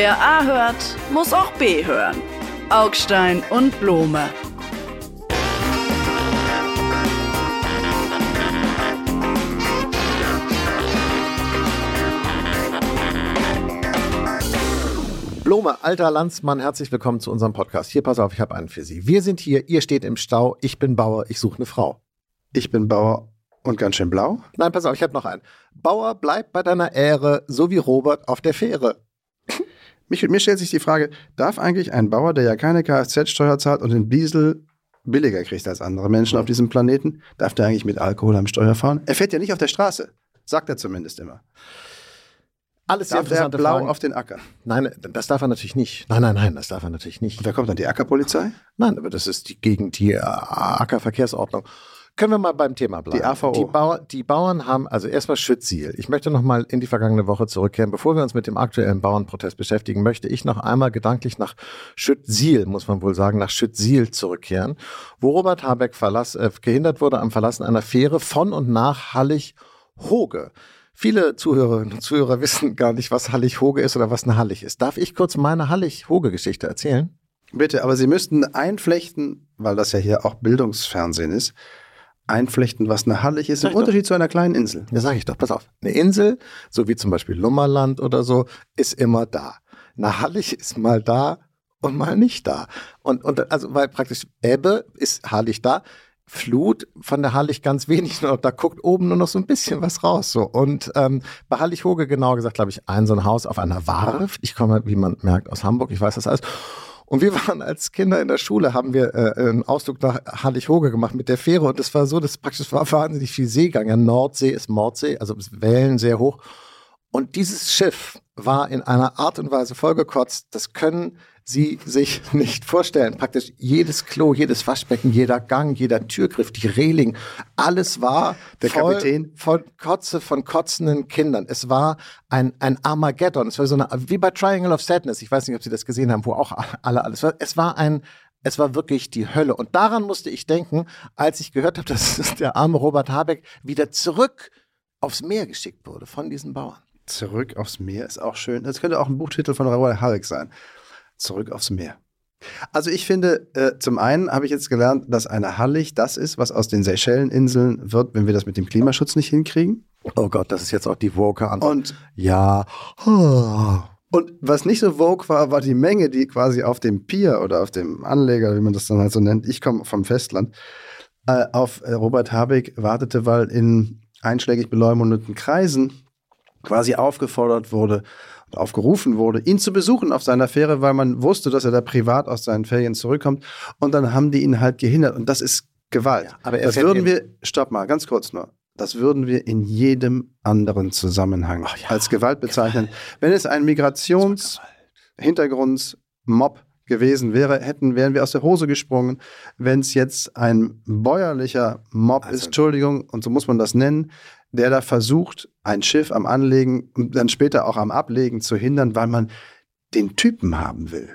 Wer A hört, muss auch B hören. Augstein und Blome. Blome, alter Landsmann, herzlich willkommen zu unserem Podcast. Hier, pass auf, ich habe einen für Sie. Wir sind hier, ihr steht im Stau, ich bin Bauer, ich suche eine Frau. Ich bin Bauer und ganz schön blau. Nein, pass auf, ich habe noch einen. Bauer, bleib bei deiner Ehre, so wie Robert auf der Fähre. Mich, mir stellt sich die Frage, darf eigentlich ein Bauer, der ja keine Kfz-Steuer zahlt und den Diesel billiger kriegt als andere Menschen auf diesem Planeten, darf der eigentlich mit Alkohol am Steuer fahren? Er fährt ja nicht auf der Straße, sagt er zumindest immer. Alles sehr Darf interessante blau Fragen. auf den Acker? Nein, das darf er natürlich nicht. Nein, nein, nein, das darf er natürlich nicht. Und da kommt dann die Ackerpolizei? Nein, aber das ist die, gegen die Ackerverkehrsordnung. Können wir mal beim Thema bleiben? Die AVO. Die, Bauer, die Bauern haben, also erstmal Schütziel. Ich möchte noch mal in die vergangene Woche zurückkehren. Bevor wir uns mit dem aktuellen Bauernprotest beschäftigen, möchte ich noch einmal gedanklich nach Schütziel, muss man wohl sagen, nach Schütziel zurückkehren, wo Robert Habeck verlass, äh, gehindert wurde am Verlassen einer Fähre von und nach Hallig-Hoge. Viele Zuhörerinnen und Zuhörer wissen gar nicht, was Hallig-Hoge ist oder was eine Hallig ist. Darf ich kurz meine Hallig-Hoge-Geschichte erzählen? Bitte, aber Sie müssten einflechten, weil das ja hier auch Bildungsfernsehen ist, einflechten, was eine Hallig ist, Sag im ich doch. Unterschied zu einer kleinen Insel. Ja, sag ich doch, pass auf. Eine Insel, so wie zum Beispiel Lummerland oder so, ist immer da. Eine Hallig ist mal da und mal nicht da. Und, und also, weil praktisch Ebbe ist Hallig da, Flut von der Hallig ganz wenig nur, da guckt oben nur noch so ein bisschen was raus. So. Und ähm, bei Hallig-Hoge genau gesagt, glaube ich, ein so ein Haus auf einer Warft. Ich komme, wie man merkt, aus Hamburg, ich weiß das alles. Und wir waren als Kinder in der Schule, haben wir äh, einen Ausflug nach Hallig-Hoge gemacht mit der Fähre und es war so, dass praktisch war wahnsinnig viel Seegang. Ja, Nordsee ist Mordsee, also Wellen sehr hoch. Und dieses Schiff war in einer Art und Weise vollgekotzt, das können Sie sich nicht vorstellen. Praktisch jedes Klo, jedes Waschbecken, jeder Gang, jeder Türgriff, die Reling, alles war Der voll Kapitän? von Kotze, von kotzenden Kindern. Es war ein, ein Armageddon. Es war so eine, wie bei Triangle of Sadness. Ich weiß nicht, ob Sie das gesehen haben, wo auch alle alles war. Es war ein, es war wirklich die Hölle. Und daran musste ich denken, als ich gehört habe, dass der arme Robert Habeck wieder zurück aufs Meer geschickt wurde von diesen Bauern. Zurück aufs Meer ist auch schön. Das könnte auch ein Buchtitel von Robert Habeck sein. Zurück aufs Meer. Also ich finde, äh, zum einen habe ich jetzt gelernt, dass eine Hallig das ist, was aus den Seychelleninseln wird, wenn wir das mit dem Klimaschutz nicht hinkriegen. Oh Gott, das ist jetzt auch die woke Antwort. Und, ja. Oh. und was nicht so vogue war, war die Menge, die quasi auf dem Pier oder auf dem Anleger, wie man das dann halt so nennt, ich komme vom Festland, äh, auf äh, Robert Habeck wartete, weil in einschlägig beleumundeten Kreisen quasi aufgefordert wurde aufgerufen wurde, ihn zu besuchen auf seiner Fähre, weil man wusste, dass er da privat aus seinen Ferien zurückkommt. Und dann haben die ihn halt gehindert. Und das ist Gewalt. Ja, aber er das würden wir, stopp mal, ganz kurz nur. Das würden wir in jedem anderen Zusammenhang ja, als Gewalt bezeichnen. Wenn es ein Migrationshintergrundsmob gewesen wäre, hätten, wären wir aus der Hose gesprungen. Wenn es jetzt ein bäuerlicher Mob Also- ist, Entschuldigung, und so muss man das nennen, der da versucht, ein Schiff am Anlegen und dann später auch am Ablegen zu hindern, weil man den Typen haben will.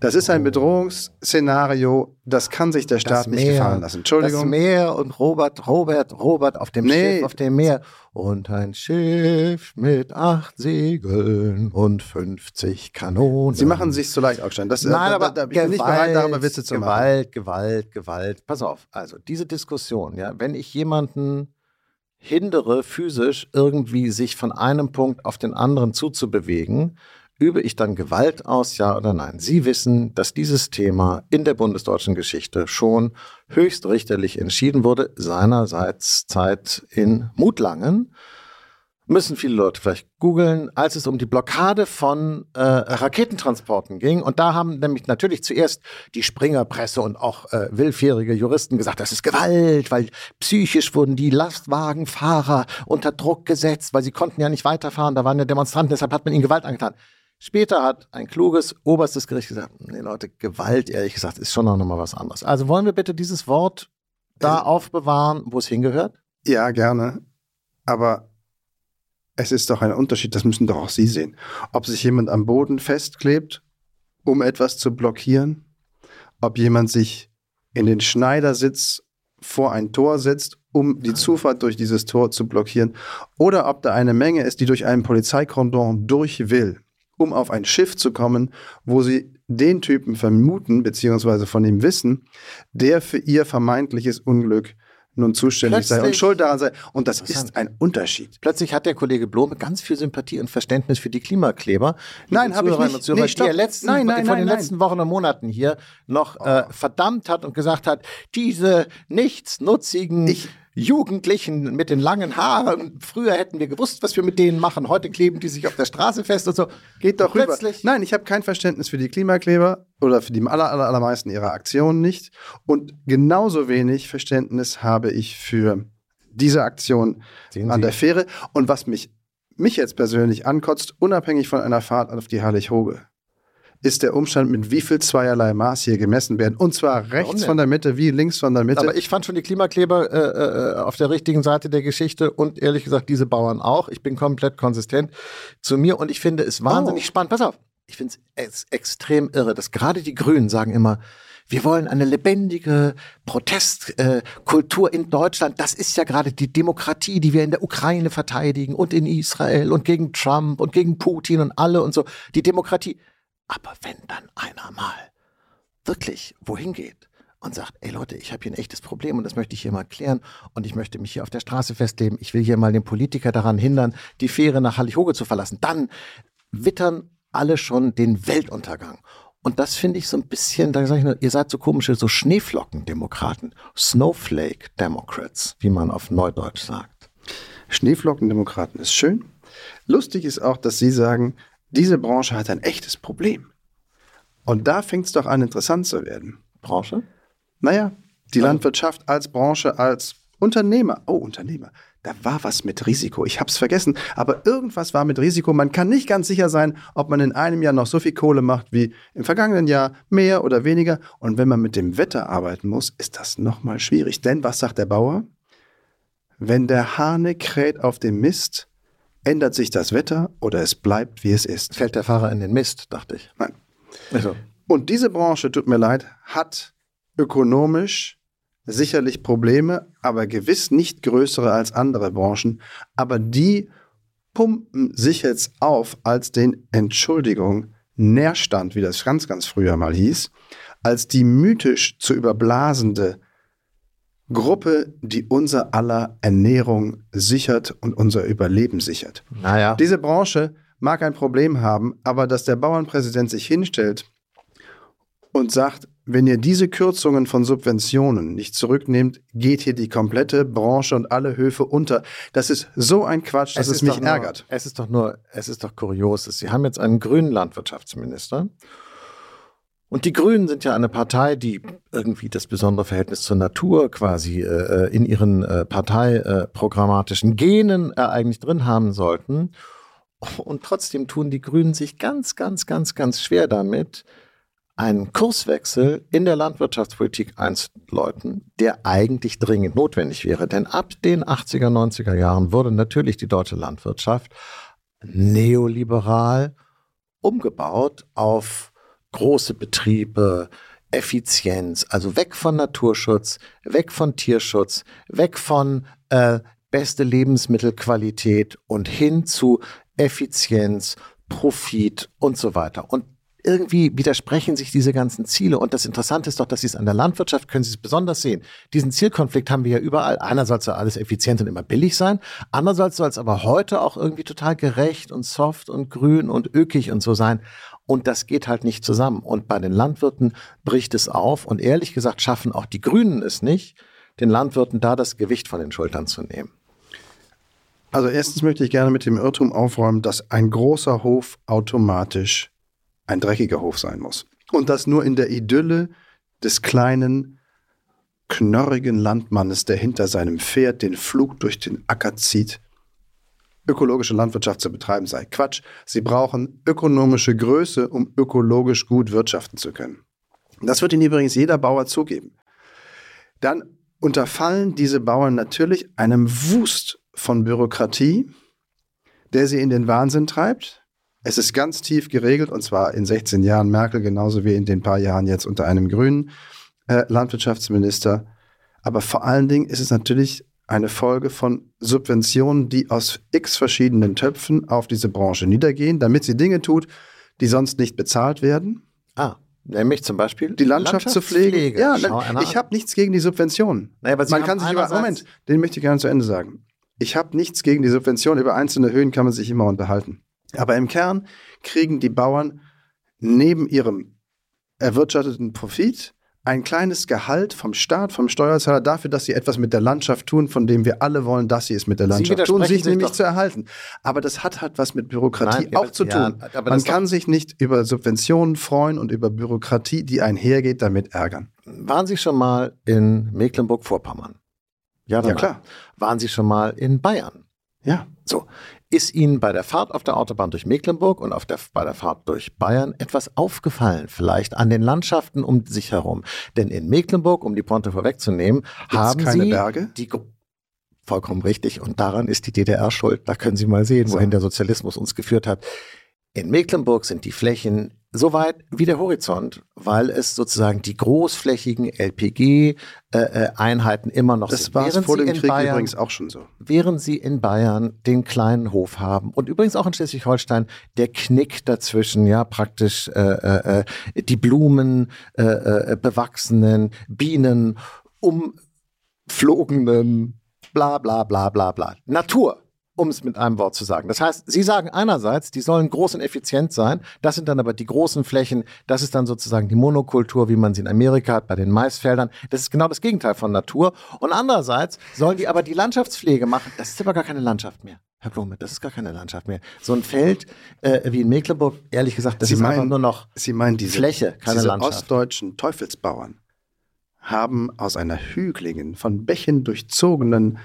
Das ist ein Oh. Bedrohungsszenario, das kann sich der Staat nicht gefallen lassen. Das Entschuldigung. Meer und Robert, Robert, Robert auf dem Nee. Schiff, auf dem Meer. Und ein Schiff mit acht Segeln und 50 Kanonen. Sie machen sich zu leicht, Augstein. Das, Nein, da, aber da, da bin ich nicht bereit, darüber Witze zu machen. Gewalt, Gewalt, Gewalt. Pass auf, also diese Diskussion, ja, wenn ich jemanden hindere, physisch irgendwie sich von einem Punkt auf den anderen zuzubewegen, übe ich dann Gewalt aus, ja oder nein? Sie wissen, dass dieses Thema in der bundesdeutschen Geschichte schon höchstrichterlich entschieden wurde, seinerseits Zeit in Mutlangen müssen viele Leute vielleicht googeln, als es um die Blockade von äh, Raketentransporten ging. Und da haben nämlich natürlich zuerst die Springerpresse und auch äh, willfährige Juristen gesagt, das ist Gewalt, weil psychisch wurden die Lastwagenfahrer unter Druck gesetzt, weil sie konnten ja nicht weiterfahren, da waren ja Demonstranten, deshalb hat man ihnen Gewalt angetan. Später hat ein kluges oberstes Gericht gesagt, nee Leute, Gewalt, ehrlich gesagt, ist schon noch mal was anderes. Also wollen wir bitte dieses Wort da aufbewahren, wo es hingehört? Ja, gerne. Aber es ist doch ein Unterschied, das müssen doch auch Sie sehen. Ob sich jemand am Boden festklebt, um etwas zu blockieren, ob jemand sich in den Schneidersitz vor ein Tor setzt, um die Zufahrt durch dieses Tor zu blockieren, oder ob da eine Menge ist, die durch einen Polizeikordon durch will, um auf ein Schiff zu kommen, wo sie den Typen vermuten, beziehungsweise von ihm wissen, der für ihr vermeintliches Unglück nun zuständig sei und schuld daran sei. Und das ist ein Unterschied. Plötzlich hat der Kollege Blome ganz viel Sympathie und Verständnis für die Klimakleber. Nein, habe ich nicht. Zuhörer, nee, die er letzten, nein, nein, von den nein, letzten Wochen und Monaten hier noch oh. äh, verdammt hat und gesagt hat, diese nichtsnutzigen ich, Jugendlichen mit den langen Haaren. Früher hätten wir gewusst, was wir mit denen machen. Heute kleben die sich auf der Straße fest und so. Geht doch rüber. Nein, ich habe kein Verständnis für die Klimakleber oder für die aller, aller, allermeisten ihrer Aktionen nicht. Und genauso wenig Verständnis habe ich für diese Aktion an der Fähre. Und was mich, mich jetzt persönlich ankotzt, unabhängig von einer Fahrt auf die Herrlich-Hoge, ist der Umstand, mit wie viel zweierlei Maß hier gemessen werden. Und zwar rechts von der Mitte wie links von der Mitte. Aber ich fand schon die Klimakleber äh, äh, auf der richtigen Seite der Geschichte und ehrlich gesagt diese Bauern auch. Ich bin komplett konsistent zu mir und ich finde es wahnsinnig oh. spannend. Pass auf, ich finde es extrem irre, dass gerade die Grünen sagen immer, wir wollen eine lebendige Protestkultur äh, in Deutschland. Das ist ja gerade die Demokratie, die wir in der Ukraine verteidigen und in Israel und gegen Trump und gegen Putin und alle und so. Die Demokratie. Aber wenn dann einer mal wirklich wohin geht und sagt, ey Leute, ich habe hier ein echtes Problem und das möchte ich hier mal klären und ich möchte mich hier auf der Straße festleben, ich will hier mal den Politiker daran hindern, die Fähre nach Hallighoge zu verlassen, dann wittern alle schon den Weltuntergang. Und das finde ich so ein bisschen, da sage ich nur, ihr seid so komische, so Schneeflockendemokraten, Snowflake Democrats, wie man auf Neudeutsch sagt. Schneeflockendemokraten ist schön. Lustig ist auch, dass Sie sagen, diese Branche hat ein echtes Problem. Und da fängt es doch an, interessant zu werden. Branche? Naja, die also. Landwirtschaft als Branche, als Unternehmer. Oh, Unternehmer. Da war was mit Risiko. Ich habe es vergessen. Aber irgendwas war mit Risiko. Man kann nicht ganz sicher sein, ob man in einem Jahr noch so viel Kohle macht wie im vergangenen Jahr, mehr oder weniger. Und wenn man mit dem Wetter arbeiten muss, ist das nochmal schwierig. Denn was sagt der Bauer? Wenn der Hahne kräht auf dem Mist, Ändert sich das Wetter oder es bleibt, wie es ist? Fällt der Fahrer in den Mist, dachte ich. Nein. Also. Und diese Branche, tut mir leid, hat ökonomisch sicherlich Probleme, aber gewiss nicht größere als andere Branchen. Aber die pumpen sich jetzt auf als den, Entschuldigung, Nährstand, wie das ganz, ganz früher mal hieß, als die mythisch zu überblasende Gruppe, die unser aller Ernährung sichert und unser Überleben sichert. Naja. Diese Branche mag ein Problem haben, aber dass der Bauernpräsident sich hinstellt und sagt, wenn ihr diese Kürzungen von Subventionen nicht zurücknehmt, geht hier die komplette Branche und alle Höfe unter. Das ist so ein Quatsch, dass es, es mich nur, ärgert. Es ist doch nur, es ist doch kurios. Sie haben jetzt einen grünen Landwirtschaftsminister und die Grünen sind ja eine Partei, die irgendwie das besondere Verhältnis zur Natur quasi äh, äh in ihren äh, parteiprogrammatischen Genen äh, eigentlich drin haben sollten. Und trotzdem tun die Grünen sich ganz, ganz, ganz, ganz schwer damit, einen Kurswechsel in der Landwirtschaftspolitik einzuläuten, der eigentlich dringend notwendig wäre. Denn ab den 80er, 90er Jahren wurde natürlich die deutsche Landwirtschaft neoliberal umgebaut auf große Betriebe, Effizienz, also weg von Naturschutz, weg von Tierschutz, weg von äh, beste Lebensmittelqualität und hin zu Effizienz, Profit und so weiter. Und irgendwie widersprechen sich diese ganzen Ziele. Und das Interessante ist doch, dass Sie es an der Landwirtschaft, können Sie es besonders sehen. Diesen Zielkonflikt haben wir ja überall. Einerseits soll alles effizient und immer billig sein. Andererseits soll es aber heute auch irgendwie total gerecht und soft und grün und ökig und so sein. Und das geht halt nicht zusammen. Und bei den Landwirten bricht es auf. Und ehrlich gesagt schaffen auch die Grünen es nicht, den Landwirten da das Gewicht von den Schultern zu nehmen. Also erstens möchte ich gerne mit dem Irrtum aufräumen, dass ein großer Hof automatisch ein dreckiger Hof sein muss. Und das nur in der Idylle des kleinen, knorrigen Landmannes, der hinter seinem Pferd den Flug durch den Acker zieht ökologische Landwirtschaft zu betreiben sei. Quatsch. Sie brauchen ökonomische Größe, um ökologisch gut wirtschaften zu können. Das wird Ihnen übrigens jeder Bauer zugeben. Dann unterfallen diese Bauern natürlich einem Wust von Bürokratie, der sie in den Wahnsinn treibt. Es ist ganz tief geregelt, und zwar in 16 Jahren Merkel, genauso wie in den paar Jahren jetzt unter einem grünen äh, Landwirtschaftsminister. Aber vor allen Dingen ist es natürlich eine Folge von Subventionen, die aus x verschiedenen Töpfen auf diese Branche niedergehen, damit sie Dinge tut, die sonst nicht bezahlt werden. Ah, nämlich zum Beispiel die Landschaft zu pflegen. Ja, nein, einer ich habe nichts gegen die Subventionen. Naja, man kann sich über, Moment, den möchte ich gerne zu Ende sagen. Ich habe nichts gegen die Subvention. Über einzelne Höhen kann man sich immer unterhalten. Aber im Kern kriegen die Bauern neben ihrem erwirtschafteten Profit ein kleines Gehalt vom Staat, vom Steuerzahler dafür, dass sie etwas mit der Landschaft tun, von dem wir alle wollen, dass sie es mit der Landschaft tun, sich sich nämlich doch. zu erhalten. Aber das hat halt was mit Bürokratie Nein, ja, auch zu ja, tun. aber Man kann sich nicht über Subventionen freuen und über Bürokratie, die einhergeht, damit ärgern. Waren Sie schon mal in Mecklenburg-Vorpommern? Ja, Ja, klar. Waren Sie schon mal in Bayern? Ja. So, ist Ihnen bei der Fahrt auf der Autobahn durch Mecklenburg und auf der, bei der Fahrt durch Bayern etwas aufgefallen, vielleicht an den Landschaften um sich herum? Denn in Mecklenburg, um die Pointe vorwegzunehmen, haben keine Sie Berge? die vollkommen richtig und daran ist die DDR schuld. Da können Sie mal sehen, wohin der Sozialismus uns geführt hat. In Mecklenburg sind die Flächen so weit wie der Horizont, weil es sozusagen die großflächigen LPG-Einheiten immer noch Das sind. war es Während vor dem in Krieg Bayern, übrigens auch schon so. während sie in Bayern den kleinen Hof haben und übrigens auch in Schleswig-Holstein der Knick dazwischen, ja praktisch äh, äh, äh, die Blumen, äh, äh, bewachsenen Bienen, umflogenen, bla bla bla bla bla. Natur, um es mit einem Wort zu sagen. Das heißt, Sie sagen einerseits, die sollen groß und effizient sein, das sind dann aber die großen Flächen, das ist dann sozusagen die Monokultur, wie man sie in Amerika hat, bei den Maisfeldern. Das ist genau das Gegenteil von Natur. Und andererseits sollen die aber die Landschaftspflege machen. Das ist aber gar keine Landschaft mehr. Herr Blume, das ist gar keine Landschaft mehr. So ein Feld äh, wie in Mecklenburg, ehrlich gesagt, das Sie ist einfach meinen- nur noch Sie meinen diese, Fläche, keine diese Landschaft. ostdeutschen Teufelsbauern haben aus einer hügeligen, von Bächen durchzogenen,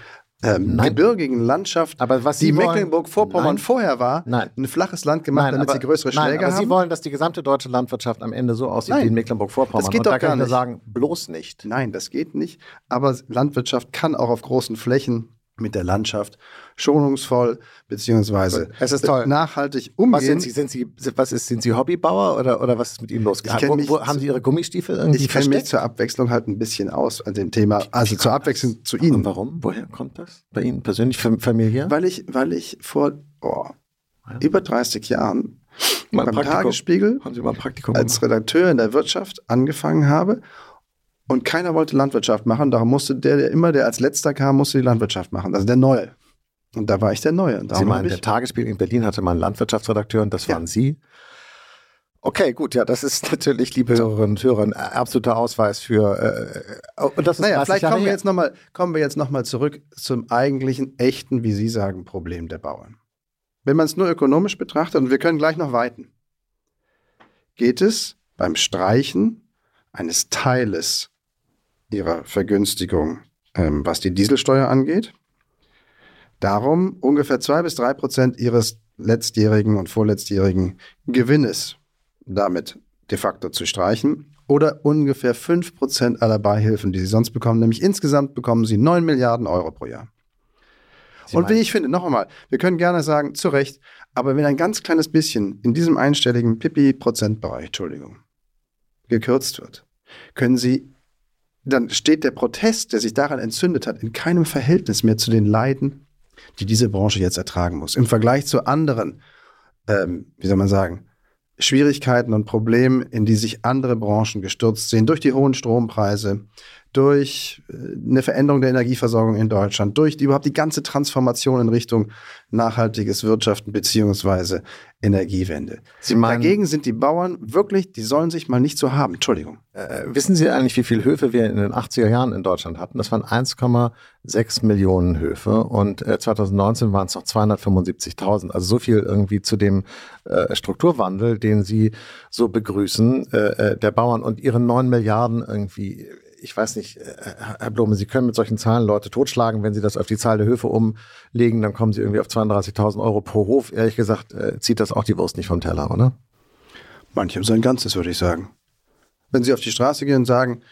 ähm, Nein. gebirgigen Landschaft, Aber was die Sie wollen- Mecklenburg-Vorpommern Nein. vorher war, Nein. ein flaches Land gemacht, damit aber, sie größere nein, Schläge aber haben. Sie wollen, dass die gesamte deutsche Landwirtschaft am Ende so aussieht Nein. wie in Mecklenburg-Vorpommern. Das geht Und doch da kann gar ich nur nicht. sagen, bloß nicht. Nein, das geht nicht. Aber Landwirtschaft kann auch auf großen Flächen mit der Landschaft schonungsvoll beziehungsweise Es ist toll. nachhaltig umgehen. Was sind Sie? Sind Sie, was ist, sind Sie Hobbybauer oder, oder was ist mit Ihnen los? Ich kenn wo, mich wo, zu- haben Sie Ihre Gummistiefel irgendwie ich kenne mich zur Abwechslung halt ein bisschen aus an dem Thema, also zur Abwechslung zu Ihnen. Und warum? Woher kommt das? Bei Ihnen persönlich, fam- familiär? Weil ich, weil ich vor oh, Ja. über 30 Jahren Mal beim Praktikum. Tagesspiegel als? Redakteur in der Wirtschaft angefangen habe und keiner wollte Landwirtschaft machen. Darum musste der, der immer, der als letzter kam, musste die Landwirtschaft machen. Also der Neue. Und da war ich der Neue. Und Sie meinen, der ich, Tagesspiegel in Berlin hatte mal einen Landwirtschaftsredakteur und das Ja. waren Sie? Okay, gut, ja, das ist natürlich, liebe Hörerinnen und Hörer, ein absoluter Ausweis für. Äh, und das ist naja, 30 vielleicht Jahre kommen wir, jetzt noch mal, kommen wir jetzt nochmal zurück zum eigentlichen, echten, wie Sie sagen, Problem der Bauern. Wenn man es nur ökonomisch betrachtet, und wir können gleich noch weiten, geht es beim Streichen eines Teiles ihrer Vergünstigung, ähm, was die Dieselsteuer angeht, darum, ungefähr zwei bis drei Prozent ihres letztjährigen und vorletztjährigen Gewinnes damit de facto zu streichen oder ungefähr fünf Prozent aller Beihilfen, die sie sonst bekommen, nämlich insgesamt bekommen sie neun Milliarden Euro pro Jahr. Sie und wie ich finde, noch einmal, wir können gerne sagen, zu Recht, aber wenn ein ganz kleines bisschen in diesem einstelligen Pipi-Prozentbereich, Entschuldigung, gekürzt wird, können Sie, dann steht der Protest, der sich daran entzündet hat, in keinem Verhältnis mehr zu den Leiden, die diese Branche jetzt ertragen muss. Im Vergleich zu anderen, ähm, wie soll man sagen, Schwierigkeiten und Problemen, in die sich andere Branchen gestürzt sehen, durch die hohen Strompreise, durch äh, eine Veränderung der Energieversorgung in Deutschland, durch die, überhaupt die ganze Transformation in Richtung nachhaltiges Wirtschaften beziehungsweise Energiewende. Sie meinen, Dagegen sind die Bauern wirklich, die sollen sich mal nicht so haben. Entschuldigung. äh, wissen Sie eigentlich, wie viele Höfe wir in den 80er Jahren in Deutschland hatten? Das waren 1,6 Millionen Höfe und äh, 2019 waren es noch 275.000. Also so viel irgendwie zu dem äh, Strukturwandel, den Sie so begrüßen, äh, äh, der Bauern und ihre 9 Milliarden irgendwie. Ich weiß nicht, äh, Herr Blome, Sie können mit solchen Zahlen Leute totschlagen. Wenn Sie das auf die Zahl der Höfe umlegen, dann kommen Sie irgendwie auf 32.000 Euro pro Hof. Ehrlich gesagt, äh, zieht das auch die Wurst nicht vom Teller, oder? Manchem sein Ganzes, würde ich sagen. Wenn Sie auf die Straße gehen und sagen,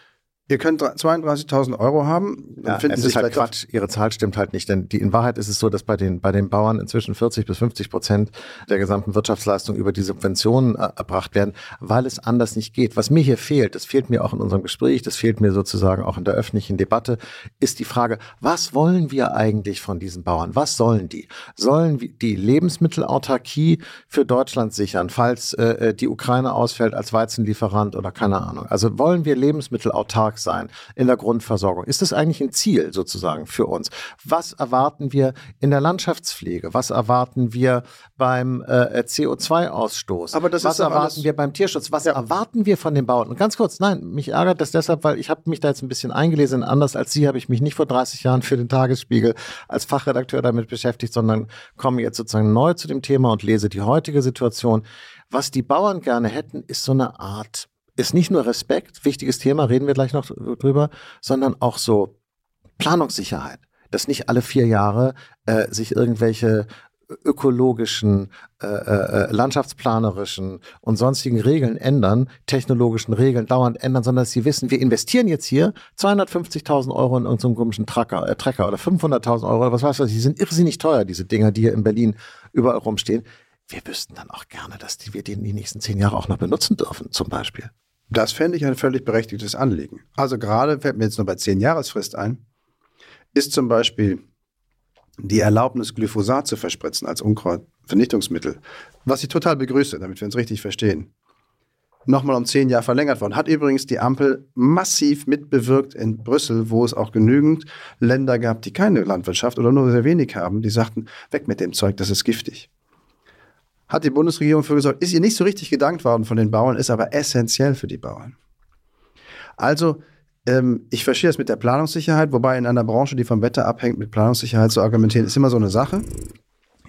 Ihr könnt 32.000 Euro haben. Ja, es ist halt Quatsch. Ihre Zahl stimmt halt nicht, denn die, in Wahrheit ist es so, dass bei den, bei den Bauern inzwischen 40 bis 50 Prozent der gesamten Wirtschaftsleistung über die Subventionen äh, erbracht werden, weil es anders nicht geht. Was mir hier fehlt, das fehlt mir auch in unserem Gespräch, das fehlt mir sozusagen auch in der öffentlichen Debatte, ist die Frage, was wollen wir eigentlich von diesen Bauern? Was sollen die? Sollen die Lebensmittelautarkie für Deutschland sichern, falls äh, äh, die Ukraine ausfällt als Weizenlieferant oder keine Ahnung? Also wollen wir Lebensmittelautark sein in der Grundversorgung? Ist das eigentlich ein Ziel sozusagen für uns? Was erwarten wir in der Landschaftspflege? Was erwarten wir beim äh, CO2-Ausstoß? Aber das Was erwarten wir beim Tierschutz? Was Ja. erwarten wir von den Bauern? Und ganz kurz, nein, mich ärgert das deshalb, weil ich habe mich da jetzt ein bisschen eingelesen. Anders als Sie habe ich mich nicht vor 30 Jahren für den Tagesspiegel als Fachredakteur damit beschäftigt, sondern komme jetzt sozusagen neu zu dem Thema und lese die heutige Situation. Was die Bauern gerne hätten, ist so eine Art, ist nicht nur Respekt, wichtiges Thema, reden wir gleich noch drüber, sondern auch so Planungssicherheit. Dass nicht alle vier Jahre äh, sich irgendwelche ökologischen, äh, äh, landschaftsplanerischen und sonstigen Regeln ändern, technologischen Regeln dauernd ändern, sondern dass sie wissen, wir investieren jetzt hier 250.000 Euro in irgendeinem komischen Tracker, äh, Trecker oder 500.000 Euro was weiß ich, die sind irrsinnig teuer, diese Dinger, die hier in Berlin überall rumstehen. Wir wüssten dann auch gerne, dass die, wir den die nächsten zehn Jahre auch noch benutzen dürfen, zum Beispiel. Das fände ich ein völlig berechtigtes Anliegen. Also gerade fällt mir jetzt nur bei 10 Jahresfrist ein, ist zum Beispiel die Erlaubnis, Glyphosat zu verspritzen als Unkrautvernichtungsmittel, was ich total begrüße, damit wir uns richtig verstehen, nochmal um 10 Jahre verlängert worden. Hat übrigens die Ampel massiv mitbewirkt in Brüssel, wo es auch genügend Länder gab, die keine Landwirtschaft oder nur sehr wenig haben, die sagten, weg mit dem Zeug, das ist giftig hat die Bundesregierung für gesorgt. Ist ihr nicht so richtig gedankt worden von den Bauern, ist aber essentiell für die Bauern. Also, ähm, ich verstehe das mit der Planungssicherheit, wobei in einer Branche, die vom Wetter abhängt, mit Planungssicherheit zu argumentieren, ist immer so eine Sache.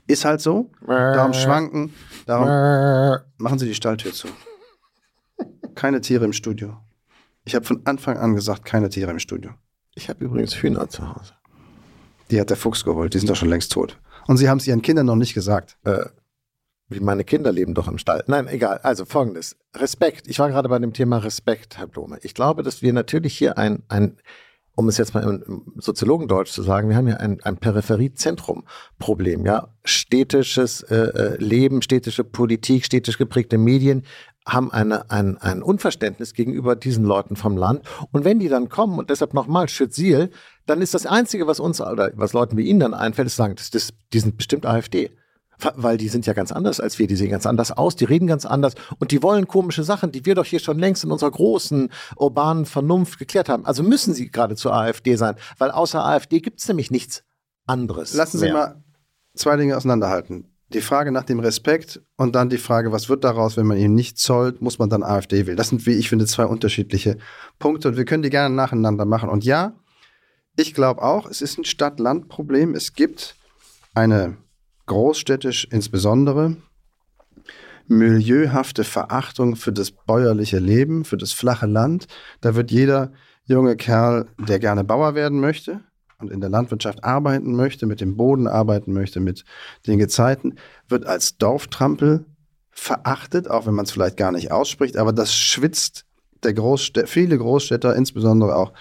Ist halt so. Darum schwanken, darum machen Sie die Stalltür zu. Keine Tiere im Studio. Ich habe von Anfang an gesagt, keine Tiere im Studio. Ich habe übrigens Hühner zu Hause. Die hat der Fuchs geholt, die sind doch schon längst tot. Und Sie haben es Ihren Kindern noch nicht gesagt. Äh, wie meine Kinder leben doch im Stall. Nein, egal. Also folgendes. Respekt. Ich war gerade bei dem Thema Respekt, Herr Blome. Ich glaube, dass wir natürlich hier ein, ein um es jetzt mal im- Soziologendeutsch zu sagen, wir haben hier ein, ein Peripherie-Zentrum-Problem, ja. Städtisches äh, äh, Leben, städtische Politik, städtisch geprägte Medien haben eine, ein, ein Unverständnis gegenüber diesen Leuten vom Land. Und wenn die dann kommen, und deshalb nochmal Schütziel, dann ist das Einzige, was uns oder was Leuten wie Ihnen dann einfällt, ist sagen, das, das, die sind bestimmt AfD. Weil die sind ja ganz anders als wir, die sehen ganz anders aus, die reden ganz anders und die wollen komische Sachen, die wir doch hier schon längst in unserer großen urbanen Vernunft geklärt haben. Also müssen sie gerade zur AfD sein, weil außer AfD gibt es nämlich nichts anderes. Lassen Sie mehr. mal zwei Dinge auseinanderhalten. Die Frage nach dem Respekt und dann die Frage, was wird daraus, wenn man ihn nicht zollt, muss man dann AfD wählen. Das sind, wie ich finde, zwei unterschiedliche Punkte und wir können die gerne nacheinander machen. Und ja, ich glaube auch, es ist ein Stadt-Land-Problem. Es gibt eine großstädtisch insbesondere milieuhafte Verachtung für das bäuerliche Leben, für das flache Land. Da wird jeder junge Kerl, der gerne Bauer werden möchte und in der Landwirtschaft arbeiten möchte, mit dem Boden arbeiten möchte, mit den Gezeiten, wird als Dorftrampel verachtet, auch wenn man es vielleicht gar nicht ausspricht, aber das schwitzt der Großstädter, viele Großstädter, insbesondere auch,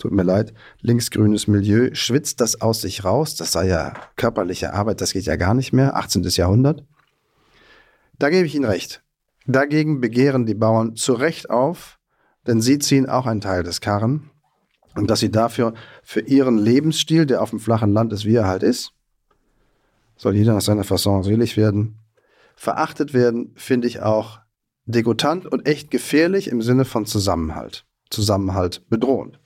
tut mir leid, linksgrünes Milieu, schwitzt das aus sich raus. Das sei ja körperliche Arbeit, das geht ja gar nicht mehr. 18. Jahrhundert. Da gebe ich Ihnen recht. Dagegen begehren die Bauern zu Recht auf, denn sie ziehen auch einen Teil des Karren. Und dass sie dafür für ihren Lebensstil, der auf dem flachen Land ist, wie er halt ist, soll jeder nach seiner Fasson selig werden, verachtet werden, finde ich auch degutant und echt gefährlich im Sinne von Zusammenhalt. Zusammenhalt bedrohend.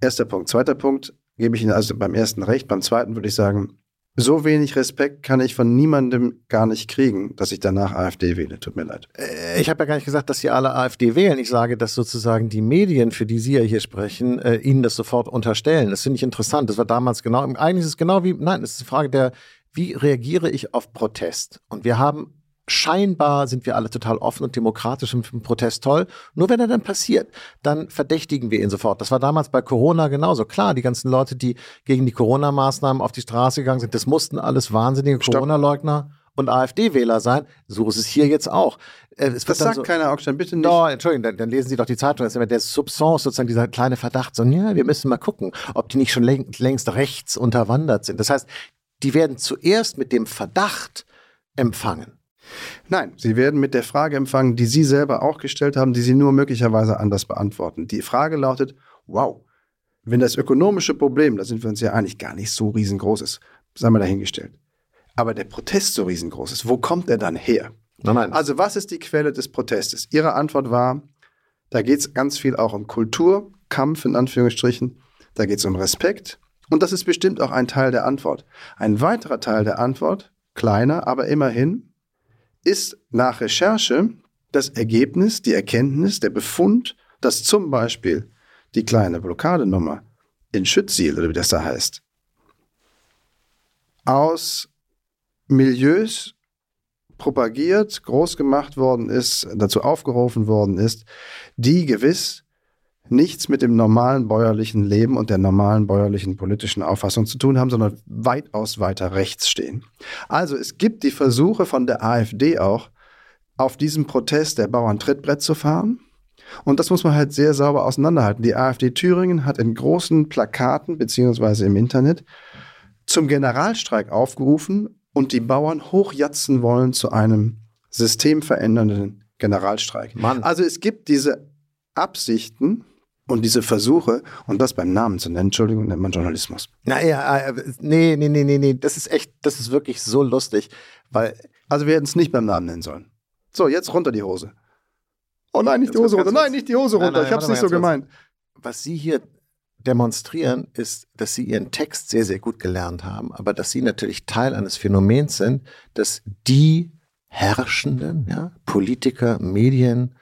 Erster Punkt. Zweiter Punkt gebe ich Ihnen also beim ersten recht. Beim zweiten würde ich sagen, so wenig Respekt kann ich von niemandem gar nicht kriegen, dass ich danach AfD wähle. Tut mir leid. Äh, Ich habe ja gar nicht gesagt, dass sie alle AfD wählen. Ich sage, dass sozusagen die Medien, für die Sie ja hier sprechen, äh, Ihnen das sofort unterstellen. Das finde ich interessant. Das war damals genau, eigentlich ist es genau wie, nein, es ist eine Frage der, wie reagiere ich auf Protest? Und wir haben scheinbar sind wir alle total offen und demokratisch und finden Protest toll. Nur wenn er dann passiert, dann verdächtigen wir ihn sofort. Das war damals bei Corona genauso. Klar, die ganzen Leute, die gegen die Corona-Maßnahmen auf die Straße gegangen sind, das mussten alles wahnsinnige. Corona-Leugner und AfD-Wähler sein. So ist es hier jetzt auch. Äh, das sagt so, keiner, Augstein, bitte nicht. Doch, Entschuldigung, dann, dann, lesen Sie doch die Zeitung. Das ist immer der Subsens, sozusagen dieser kleine Verdacht. So, ja, wir müssen mal gucken, ob die nicht schon längst rechts unterwandert sind. Das heißt, die werden zuerst mit dem Verdacht empfangen. Nein, sie werden mit der Frage empfangen, die Sie selber auch gestellt haben, die Sie nur möglicherweise anders beantworten. Die Frage lautet, wow, wenn das ökonomische Problem, da sind wir uns ja eigentlich gar nicht so riesengroß ist, sei mal dahingestellt, aber der Protest so riesengroß ist, wo kommt er dann her? Nein, nein. Also was ist die Quelle des Protestes? Ihre Antwort war, da geht es ganz viel auch um Kulturkampf in Anführungsstrichen, da geht es um Respekt und das ist bestimmt auch ein Teil der Antwort. Ein weiterer Teil der Antwort, kleiner, aber immerhin, ist nach Recherche das Ergebnis, die Erkenntnis, der Befund, dass zum Beispiel die kleine Blockadenummer in Schütziel, oder wie das da heißt, aus Milieus propagiert, groß gemacht worden ist, dazu aufgerufen worden ist, die gewiss nichts mit dem normalen bäuerlichen Leben und der normalen bäuerlichen politischen Auffassung zu tun haben, sondern weitaus weiter rechts stehen. Also es gibt die Versuche von der AfD auch, auf diesem Protest der Bauern Trittbrett zu fahren. Und das muss man halt sehr sauber auseinanderhalten. Die AfD Thüringen hat in großen Plakaten beziehungsweise im Internet zum Generalstreik aufgerufen und die Bauern hochjatzen wollen zu einem systemverändernden Generalstreik. Mann. Also es gibt diese Absichten, und diese Versuche, und das beim Namen zu nennen, Entschuldigung, nennt man Journalismus. Naja, äh, nee, nee, nee, nee, nee, das ist echt, das ist wirklich so lustig, weil. Also wir hätten es nicht beim Namen nennen sollen. So, jetzt runter die Hose. Oh nein, nicht die Hose runter. Nein, nicht die Hose runter. Nein, nein, ich hab's nicht so gemeint. Was Sie hier demonstrieren, ist, dass Sie Ihren Text sehr, sehr gut gelernt haben, aber dass Sie natürlich Teil eines Phänomens sind, dass die Herrschenden, ja, Politiker, Medien,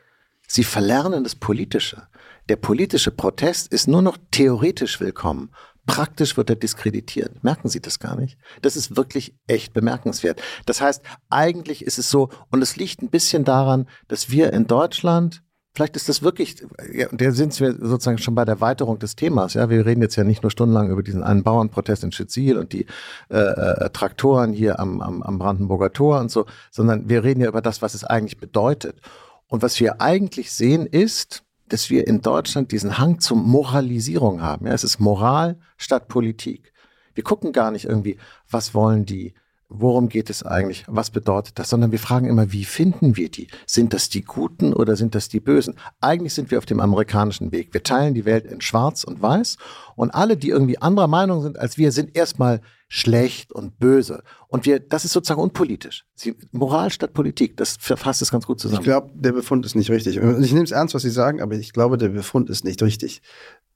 sie verlernen das Politische. Der politische Protest ist nur noch theoretisch willkommen. Praktisch wird er diskreditiert. Merken Sie das gar nicht? Das ist wirklich echt bemerkenswert. Das heißt, eigentlich ist es so, und es liegt ein bisschen daran, dass wir in Deutschland Vielleicht ist das wirklich, ja, der sind wir sozusagen schon bei der Weiterung des Themas. Ja, wir reden jetzt ja nicht nur stundenlang über diesen einen Bauernprotest in Schützil und die äh, äh, Traktoren hier am, am, am Brandenburger Tor und so, sondern wir reden ja über das, was es eigentlich bedeutet. Und was wir eigentlich sehen ist, dass wir in Deutschland diesen Hang zur Moralisierung haben. Ja, es ist Moral statt Politik. Wir gucken gar nicht irgendwie, was wollen die, worum geht es eigentlich, was bedeutet das, sondern wir fragen immer, wie finden wir die? Sind das die Guten oder sind das die Bösen? Eigentlich sind wir auf dem amerikanischen Weg. Wir teilen die Welt in Schwarz und Weiß und alle, die irgendwie anderer Meinung sind als wir, sind erstmal schlecht und böse. Und wir, das ist sozusagen unpolitisch. Sie, Moral statt Politik, das fasst es ganz gut zusammen. Ich glaube, der Befund ist nicht richtig. Ich nehme es ernst, was Sie sagen, aber ich glaube, der Befund ist nicht richtig.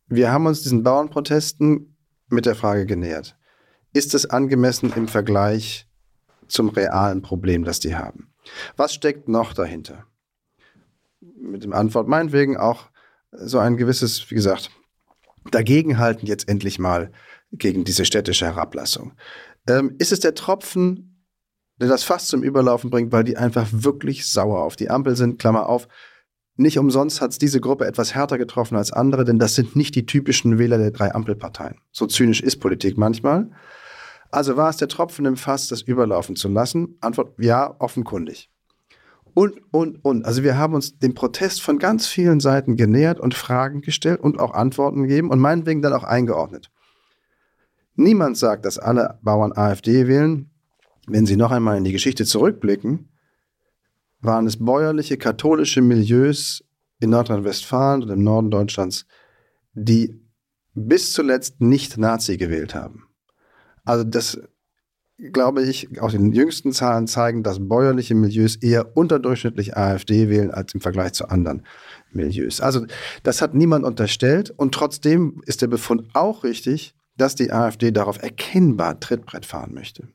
Wir haben uns diesen Bauernprotesten mit der Frage genähert. Ist es angemessen im Vergleich zum realen Problem, das die haben? Was steckt noch dahinter? Mit dem Antwort meinetwegen auch so ein gewisses, wie gesagt, dagegenhalten jetzt endlich mal gegen diese städtische Herablassung. Ähm, ist es der Tropfen, der das Fass zum Überlaufen bringt, weil die einfach wirklich sauer auf die Ampel sind? Klammer auf. Nicht umsonst hat es diese Gruppe etwas härter getroffen als andere, denn das sind nicht die typischen Wähler der drei Ampelparteien. So zynisch ist Politik manchmal. Also war es der Tropfen im Fass, das überlaufen zu lassen? Antwort ja, offenkundig. Und, und, und. Also wir haben uns dem Protest von ganz vielen Seiten genähert und Fragen gestellt und auch Antworten gegeben und meinetwegen dann auch eingeordnet. Niemand sagt, dass alle Bauern AfD wählen. Wenn Sie noch einmal in die Geschichte zurückblicken, waren es bäuerliche katholische Milieus in Nordrhein-Westfalen und im Norden Deutschlands, die bis zuletzt nicht Nazi gewählt haben. Also das, glaube ich, auch die jüngsten Zahlen zeigen, dass bäuerliche Milieus eher unterdurchschnittlich AfD wählen als im Vergleich zu anderen Milieus. Also das hat niemand unterstellt und trotzdem ist der Befund auch richtig, dass die AfD darauf erkennbar Trittbrett fahren möchte.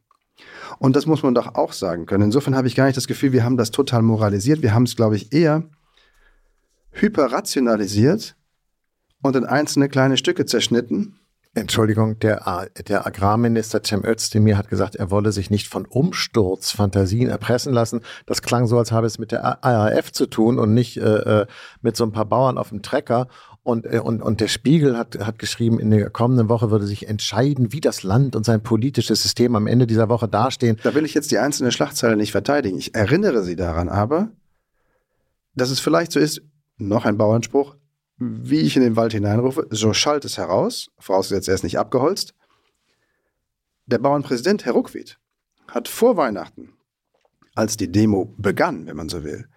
Und das muss man doch auch sagen können. Insofern habe ich gar nicht das Gefühl, wir haben das total moralisiert. Wir haben es, glaube ich, eher hyperrationalisiert und in einzelne kleine Stücke zerschnitten Entschuldigung, der, der Agrarminister Cem Özdemir hat gesagt, er wolle sich nicht von Umsturzfantasien erpressen lassen. Das klang so, als habe es mit der ARF zu tun und nicht äh, äh, mit so ein paar Bauern auf dem Trecker. Und, äh, und, und der Spiegel hat, hat geschrieben, in der kommenden Woche würde sich entscheiden, wie das Land und sein politisches System am Ende dieser Woche dastehen. Da will ich jetzt die einzelne Schlagzeile nicht verteidigen. Ich erinnere Sie daran aber, dass es vielleicht so ist, noch ein Bauernspruch, wie ich in den Wald hineinrufe, so schallt es heraus, vorausgesetzt er ist nicht abgeholzt. Der Bauernpräsident Herr Ruckwied hat vor Weihnachten, als die Demo begann, wenn man so will,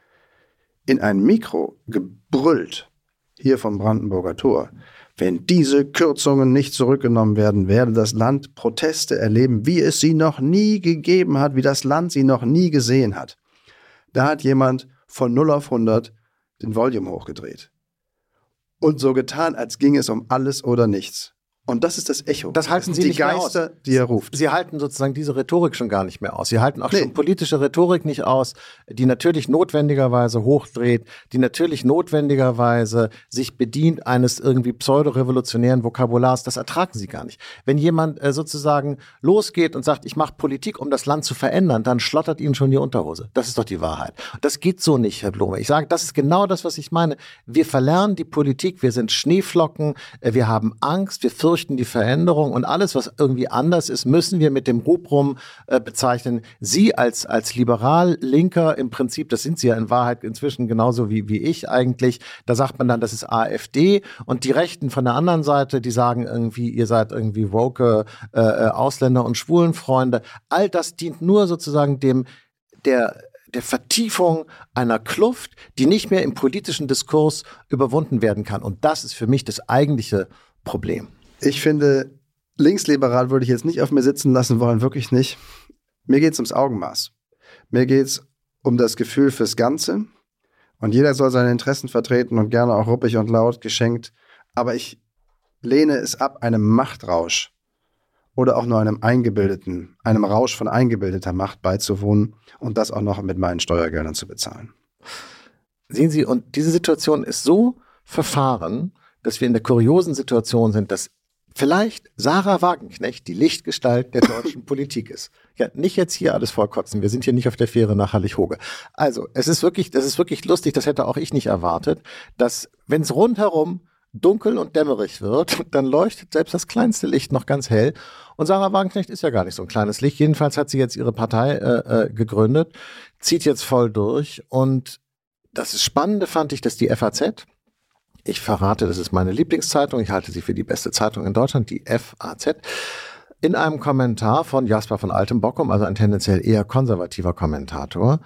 in ein Mikro gebrüllt, hier vom Brandenburger Tor. Wenn diese Kürzungen nicht zurückgenommen werden, werde das Land Proteste erleben, wie es sie noch nie gegeben hat, wie das Land sie noch nie gesehen hat. Da hat jemand von 0 auf 100 den Volume hochgedreht. Und so getan, als ging es um alles oder nichts. Und das ist das Echo. Das halten das Sie die nicht mehr Geister, aus. die er ruft. Sie halten sozusagen diese Rhetorik schon gar nicht mehr aus. Sie halten auch Nee. schon politische Rhetorik nicht aus, die natürlich notwendigerweise hochdreht, die natürlich notwendigerweise sich bedient eines irgendwie pseudo-revolutionären Vokabulars. Das ertragen Sie gar nicht. Wenn jemand äh, sozusagen losgeht und sagt, ich mache Politik, um das Land zu verändern, dann schlottert Ihnen schon die Unterhose. Das ist doch die Wahrheit. Das geht so nicht, Herr Blume. Ich sage, das ist genau das, was ich meine. Wir verlernen die Politik, wir sind Schneeflocken, äh, wir haben Angst, wir fürchten die Veränderung und alles, was irgendwie anders ist, müssen wir mit dem Rubrum äh, bezeichnen. Sie als, als Liberal-Linker im Prinzip, das sind Sie ja in Wahrheit inzwischen genauso wie, wie ich eigentlich, da sagt man dann, das ist AfD und die Rechten von der anderen Seite, die sagen irgendwie, ihr seid irgendwie woke äh, äh, Ausländer und Schwulenfreunde. All das dient nur sozusagen dem, der, der Vertiefung einer Kluft, die nicht mehr im politischen Diskurs überwunden werden kann. Und das ist für mich das eigentliche Problem. Ich finde, linksliberal würde ich jetzt nicht auf mir sitzen lassen wollen, wirklich nicht. Mir geht es ums Augenmaß. Mir geht es um das Gefühl fürs Ganze. Und jeder soll seine Interessen vertreten und gerne auch ruppig und laut geschenkt. Aber ich lehne es ab, einem Machtrausch oder auch nur einem eingebildeten, einem Rausch von eingebildeter Macht beizuwohnen und das auch noch mit meinen Steuergeldern zu bezahlen. Sehen Sie, und diese Situation ist so verfahren, dass wir in der kuriosen Situation sind, dass vielleicht Sarah Wagenknecht die Lichtgestalt der deutschen Politik ist. Ja, nicht jetzt hier alles vorkotzen. Wir sind hier nicht auf der Fähre nach Hallig-Hoge. Also, es ist wirklich, das ist wirklich lustig, das hätte auch ich nicht erwartet, dass, wenn es rundherum dunkel und dämmerig wird, dann leuchtet selbst das kleinste Licht noch ganz hell. Und Sarah Wagenknecht ist ja gar nicht so ein kleines Licht. Jedenfalls hat sie jetzt ihre Partei äh, äh, gegründet, zieht jetzt voll durch. Und das Spannende fand ich, dass die FAZ, ich verrate, das ist meine Lieblingszeitung, ich halte sie für die beste Zeitung in Deutschland, die FAZ, in einem Kommentar von Jasper von Altenbockum, also ein tendenziell eher konservativer Kommentator,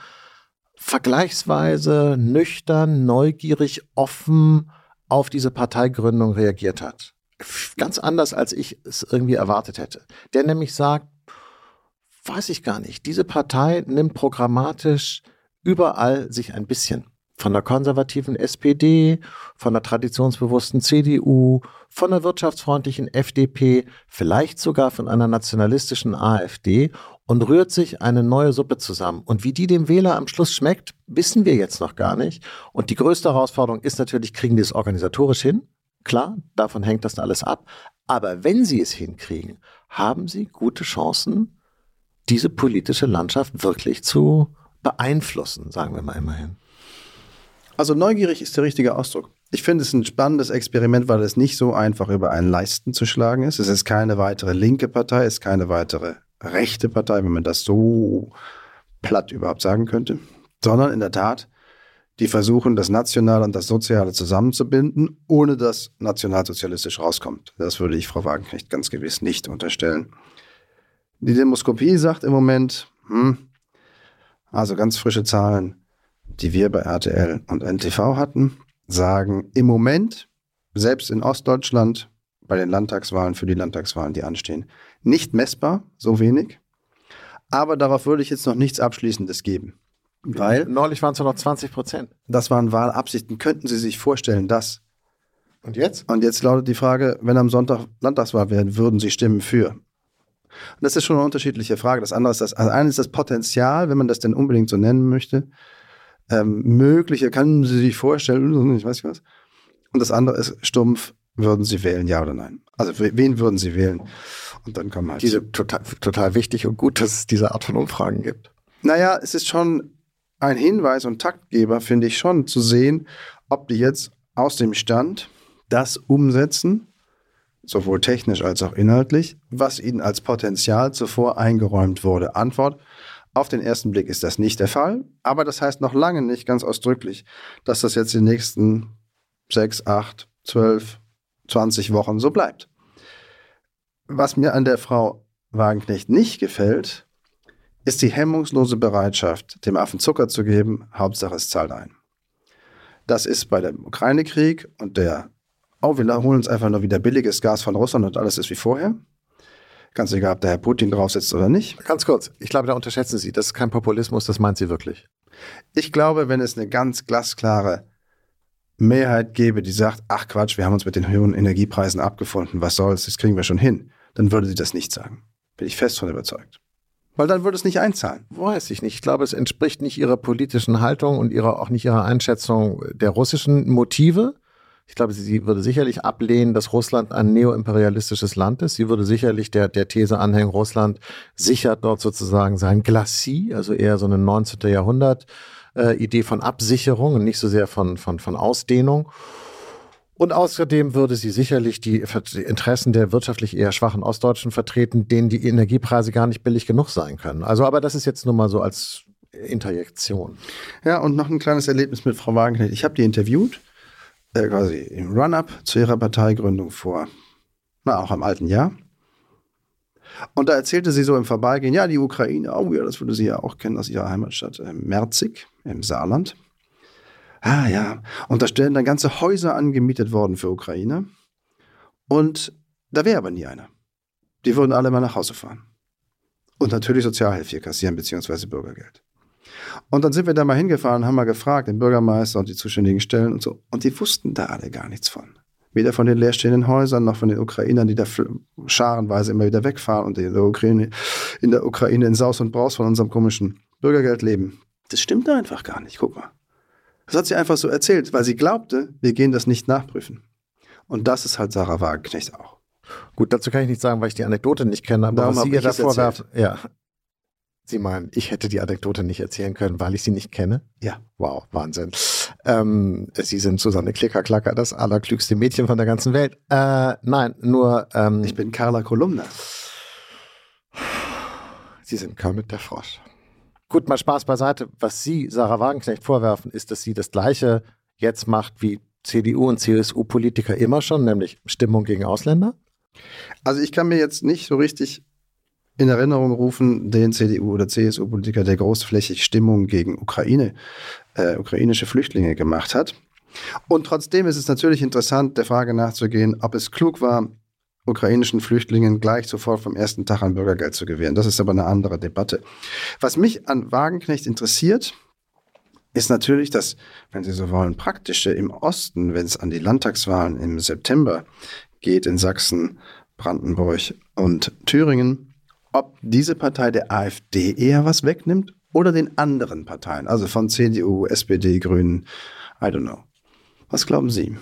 vergleichsweise nüchtern, neugierig, offen auf diese Parteigründung reagiert hat. Ganz anders, als ich es irgendwie erwartet hätte. Der nämlich sagt, weiß ich gar nicht, diese Partei nimmt programmatisch überall sich ein bisschen von der konservativen SPD, von der traditionsbewussten CDU, von der wirtschaftsfreundlichen FDP, vielleicht sogar von einer nationalistischen AfD und rührt sich eine neue Suppe zusammen. Und wie die dem Wähler am Schluss schmeckt, wissen wir jetzt noch gar nicht. Und die größte Herausforderung ist natürlich, kriegen die es organisatorisch hin? Klar, davon hängt das alles ab. Aber wenn sie es hinkriegen, haben sie gute Chancen, diese politische Landschaft wirklich zu beeinflussen, sagen wir mal immerhin. Also neugierig ist der richtige Ausdruck. Ich finde es ein spannendes Experiment, weil es nicht so einfach über einen Leisten zu schlagen ist. Es ist keine weitere linke Partei, es ist keine weitere rechte Partei, wenn man das so platt überhaupt sagen könnte, sondern in der Tat, die versuchen, das Nationale und das Soziale zusammenzubinden, ohne dass nationalsozialistisch rauskommt. Das würde ich Frau Wagenknecht ganz gewiss nicht unterstellen. Die Demoskopie sagt im Moment, hm, also ganz frische Zahlen, die wir bei RTL und NTV hatten, sagen im Moment, selbst in Ostdeutschland, bei den Landtagswahlen, für die Landtagswahlen, die anstehen, nicht messbar, so wenig. Aber darauf würde ich jetzt noch nichts Abschließendes geben. Weil Neulich waren es nur noch 20 Prozent. das waren Wahlabsichten. Könnten Sie sich vorstellen, dass? Und jetzt? Und jetzt lautet die Frage, wenn am Sonntag Landtagswahl wäre, würden Sie stimmen für? Und das ist schon eine unterschiedliche Frage. Das andere ist das, also eines ist das Potenzial, wenn man das denn unbedingt so nennen möchte, ähm, mögliche, können Sie sich vorstellen, ich weiß nicht was. Und das andere ist stumpf, würden Sie wählen, ja oder nein? Also wen würden Sie wählen? Und dann kommen halt Diese total, total wichtig und gut, dass es diese Art von Umfragen gibt. Naja, es ist schon ein Hinweis und Taktgeber, finde ich schon, zu sehen, ob die jetzt aus dem Stand das umsetzen, sowohl technisch als auch inhaltlich, was ihnen als Potenzial zuvor eingeräumt wurde. Antwort, auf den ersten Blick ist das nicht der Fall, aber das heißt noch lange nicht ganz ausdrücklich, dass das jetzt die nächsten sechs, acht, zwölf, 20 Wochen so bleibt. Was mir an der Frau Wagenknecht nicht gefällt, ist die hemmungslose Bereitschaft, dem Affen Zucker zu geben, Hauptsache es zahlt ein. Das ist bei dem Ukraine-Krieg und der, oh, wir holen uns einfach nur wieder billiges Gas von Russland und alles ist wie vorher. Ganz egal, ob der Herr Putin drauf sitzt oder nicht. Ganz kurz, ich glaube, da unterschätzen Sie, das ist kein Populismus, das meint sie wirklich. Ich glaube, wenn es eine ganz glasklare Mehrheit gäbe, die sagt, ach Quatsch, wir haben uns mit den höheren Energiepreisen abgefunden, was soll's, das kriegen wir schon hin, dann würde sie das nicht sagen. Bin ich fest von überzeugt. Weil dann würde es nicht einzahlen. Weiß ich nicht. Ich glaube, es entspricht nicht ihrer politischen Haltung und ihrer, auch nicht ihrer Einschätzung der russischen Motive. Ich glaube, sie würde sicherlich ablehnen, dass Russland ein neoimperialistisches Land ist. Sie würde sicherlich der, der These anhängen, Russland sichert dort sozusagen sein Glacis, also eher so eine 19. Jahrhundert äh, Idee von Absicherung und nicht so sehr von, von, von Ausdehnung. Und außerdem würde sie sicherlich die Interessen der wirtschaftlich eher schwachen Ostdeutschen vertreten, denen die Energiepreise gar nicht billig genug sein können. Also, aber das ist jetzt nur mal so als Interjektion. Ja, und noch ein kleines Erlebnis mit Frau Wagenknecht. Ich habe die interviewt äh, quasi im Run-up zu ihrer Parteigründung vor, na, auch im alten Jahr. Und da erzählte sie so im Vorbeigehen, ja, die Ukraine, oh ja, das würde sie ja auch kennen aus ihrer Heimatstadt äh, Merzig im Saarland. Ah ja, und da stellen dann ganze Häuser angemietet worden für Ukraine. Und da wäre aber nie einer. Die würden alle mal nach Hause fahren. Und natürlich Sozialhilfe kassieren, beziehungsweise Bürgergeld. Und dann sind wir da mal hingefahren, haben mal gefragt, den Bürgermeister und die zuständigen Stellen und so. Und die wussten da alle gar nichts von. Weder von den leerstehenden Häusern noch von den Ukrainern, die da scharenweise immer wieder wegfahren und in der Ukraine in, der Ukraine in Saus und Braus von unserem komischen Bürgergeld leben. Das stimmt einfach gar nicht. Guck mal. Das hat sie einfach so erzählt, weil sie glaubte, wir gehen das nicht nachprüfen. Und das ist halt Sarah Wagenknecht auch. Gut, dazu kann ich nicht sagen, weil ich die Anekdote nicht kenne, aber Darum was Sie ihr da vorwerfen, ja, Sie meinen, ich hätte die Anekdote nicht erzählen können, weil ich sie nicht kenne? Ja. Wow, Wahnsinn. Ähm, sie sind Susanne Klickerklacker, das allerklügste Mädchen von der ganzen Welt. Äh, nein, nur. Ähm, ich bin Carla Kolumna. Sie sind Kermit der Frosch. Gut, mal Spaß beiseite. Was Sie Sarah Wagenknecht vorwerfen, ist, dass sie das Gleiche jetzt macht wie CDU und CSU-Politiker immer schon, nämlich Stimmung gegen Ausländer? Also ich kann mir jetzt nicht so richtig in Erinnerung rufen, den CDU- oder CSU-Politiker, der großflächig Stimmung gegen Ukraine, äh, ukrainische Flüchtlinge gemacht hat. Und trotzdem ist es natürlich interessant, der Frage nachzugehen, ob es klug war, ukrainischen Flüchtlingen gleich sofort vom ersten Tag an Bürgergeld zu gewähren. Das ist aber eine andere Debatte. Was mich an Wagenknecht interessiert, ist natürlich das, wenn Sie so wollen, praktische im Osten, wenn es an die Landtagswahlen im September geht in Sachsen, Brandenburg und Thüringen ob diese Partei der AfD eher was wegnimmt oder den anderen Parteien, also von CDU, SPD, Grünen, I don't know. Was glauben Sie?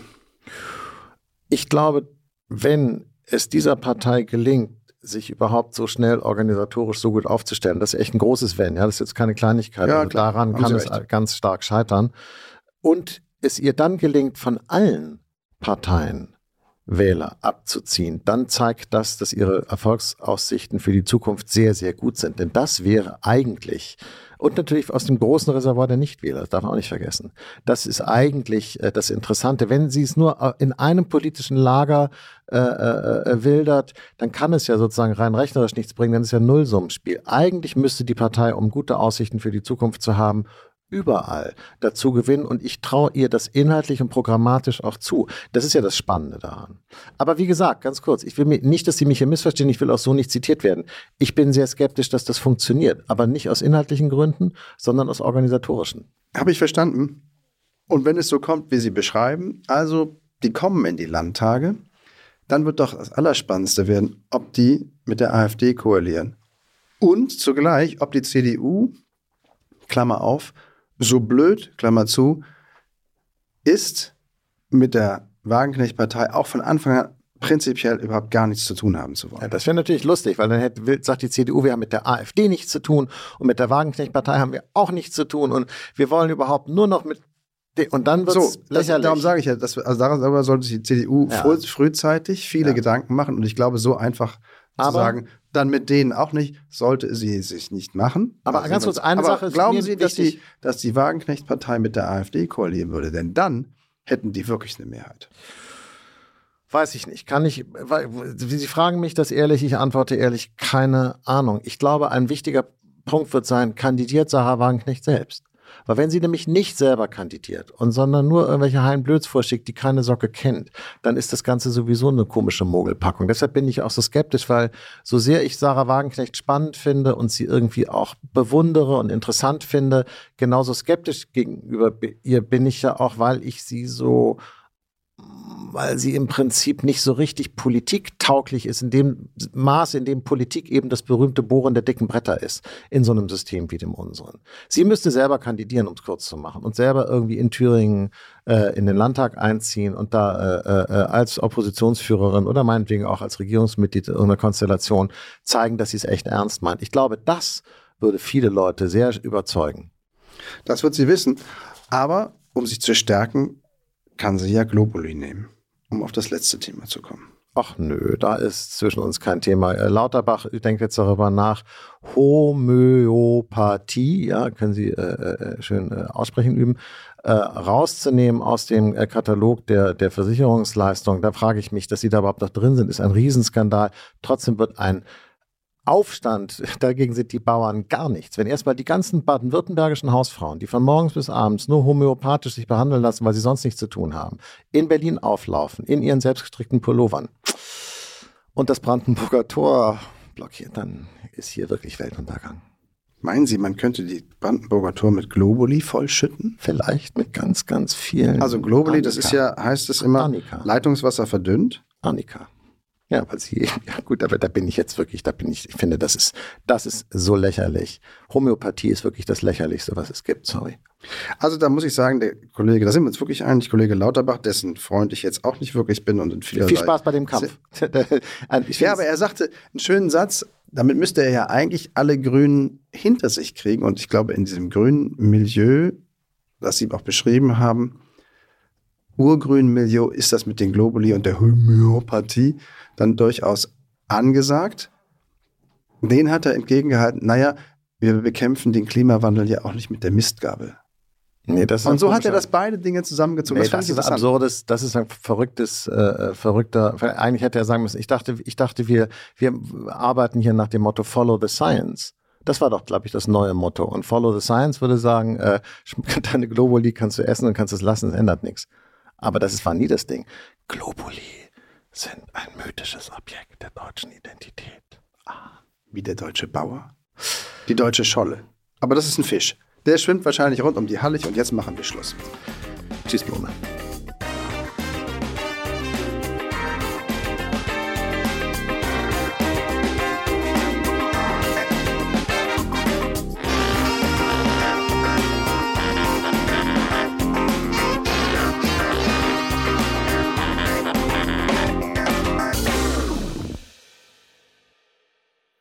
Ich glaube, wenn es dieser Partei gelingt, sich überhaupt so schnell organisatorisch so gut aufzustellen, das ist echt ein großes Wenn. Ja, das ist jetzt keine Kleinigkeit. Ja, also daran kann es ganz stark scheitern. Und es ihr dann gelingt, von allen Parteien Wähler abzuziehen, dann zeigt das, dass ihre Erfolgsaussichten für die Zukunft sehr, sehr gut sind. Denn das wäre eigentlich, und natürlich aus dem großen Reservoir der Nichtwähler, das darf man auch nicht vergessen, das ist eigentlich äh, das Interessante. Wenn sie es nur äh, in einem politischen Lager äh, äh, äh, wildert, dann kann es ja sozusagen rein rechnerisch nichts bringen, dann ist ja Nullsummenspiel. Eigentlich müsste die Partei, um gute Aussichten für die Zukunft zu haben, überall dazu gewinnen und ich traue ihr das inhaltlich und programmatisch auch zu. Das ist ja das Spannende daran. Aber wie gesagt, ganz kurz, ich will mir, nicht, dass Sie mich hier missverstehen, ich will auch so nicht zitiert werden. Ich bin sehr skeptisch, dass das funktioniert, aber nicht aus inhaltlichen Gründen, sondern aus organisatorischen. Habe ich verstanden. Und wenn es so kommt, wie Sie beschreiben, also die kommen in die Landtage, dann wird doch das Allerspannendste werden, ob die mit der AfD koalieren. Und zugleich, ob die CDU, Klammer auf, so blöd, Klammer zu, ist mit der Wagenknecht-Partei auch von Anfang an prinzipiell überhaupt gar nichts zu tun haben zu wollen. Ja, das wäre natürlich lustig, weil dann hätte, sagt die CDU, wir haben mit der AfD nichts zu tun und mit der Wagenknecht-Partei haben wir auch nichts zu tun und wir wollen überhaupt nur noch mit Und dann wird So, es das, lächerlich. darum sage ich ja, dass, also darüber sollte sich die CDU Ja. früh, frühzeitig viele Ja. Gedanken machen und ich glaube, so einfach Aber- zu sagen, dann mit denen auch nicht, sollte sie sich nicht machen. Aber Also ganz kurz, eine aber Sache ist Glauben Sie, dass die, dass die Wagenknecht-Partei mit der AfD koalieren würde? Denn dann hätten die wirklich eine Mehrheit. Weiß ich nicht. Kann ich, weil, Sie fragen mich das ehrlich, ich antworte ehrlich, keine Ahnung. Ich glaube, ein wichtiger Punkt wird sein, kandidiert Sarah Wagenknecht selbst. Weil wenn sie nämlich nicht selber kandidiert und sondern nur irgendwelche Heilenblöds vorschickt, die keine Socke kennt, dann ist das Ganze sowieso eine komische Mogelpackung. Deshalb bin ich auch so skeptisch, weil so sehr ich Sarah Wagenknecht spannend finde und sie irgendwie auch bewundere und interessant finde, genauso skeptisch gegenüber ihr bin ich ja auch, weil ich sie so weil sie im Prinzip nicht so richtig politiktauglich ist, in dem Maß, in dem Politik eben das berühmte Bohren der dicken Bretter ist, in so einem System wie dem unseren. Sie müsste selber kandidieren, um es kurz zu machen, und selber irgendwie in Thüringen äh, in den Landtag einziehen und da äh, äh, als Oppositionsführerin oder meinetwegen auch als Regierungsmitglied irgendeiner Konstellation zeigen, dass sie es echt ernst meint. Ich glaube, das würde viele Leute sehr überzeugen. Das wird sie wissen. Aber um sich zu stärken, kann sie ja Globuli nehmen, um auf das letzte Thema zu kommen. Ach nö, da ist zwischen uns kein Thema. Äh, Lauterbach denkt jetzt darüber nach. Homöopathie, ja, können Sie äh, äh, schön äh, aussprechen üben, äh, rauszunehmen aus dem äh, Katalog der, der Versicherungsleistung. Da frage ich mich, dass Sie da überhaupt noch drin sind, ist ein Riesenskandal. Trotzdem wird ein Aufstand, dagegen sind die Bauern gar nichts. Wenn erstmal die ganzen baden-württembergischen Hausfrauen, die von morgens bis abends nur homöopathisch sich behandeln lassen, weil sie sonst nichts zu tun haben, in Berlin auflaufen, in ihren selbstgestrickten Pullovern und das Brandenburger Tor blockiert, dann ist hier wirklich Weltuntergang. Meinen Sie, man könnte die Brandenburger Tor mit Globuli vollschütten? Vielleicht mit ganz, ganz vielen. Also Globuli, das ist Annika. ja, heißt es immer, Annika. Leitungswasser verdünnt. Annika. Ja, weil sie, ja gut, aber da bin ich jetzt wirklich, da bin ich, ich finde, das ist, das ist so lächerlich. Homöopathie ist wirklich das Lächerlichste, was es gibt, sorry. Also da muss ich sagen, der Kollege, da sind wir uns wirklich einig, Kollege Lauterbach, dessen Freund ich jetzt auch nicht wirklich bin und in vielerlei Viel Spaß bei dem Kampf. ich Ja, aber er sagte einen schönen Satz, damit müsste er ja eigentlich alle Grünen hinter sich kriegen. Und ich glaube, in diesem grünen Milieu, das Sie auch beschrieben haben, urgrünen Milieu, ist das mit den Globuli und der Homöopathie dann durchaus angesagt. Den hat er entgegengehalten, naja, wir bekämpfen den Klimawandel ja auch nicht mit der Mistgabel. nee, das ist Und so hat er das beide Dinge zusammengezogen. Nee, das ich ist absurdes, das ist ein verrücktes, äh, verrückter, eigentlich hätte er sagen müssen, ich dachte, ich dachte, wir, wir arbeiten hier nach dem Motto Follow the Science. Das war doch, glaube ich, das neue Motto. Und Follow the Science würde sagen, äh, deine Globuli kannst du essen und kannst es lassen, es ändert nichts. Aber das war nie das Ding. Globuli sind ein mythisches Objekt der deutschen Identität. Wie der deutsche Bauer. Die deutsche Scholle. Aber das ist ein Fisch. Der schwimmt wahrscheinlich rund um die Hallig und jetzt machen wir Schluss. Tschüss, Blume.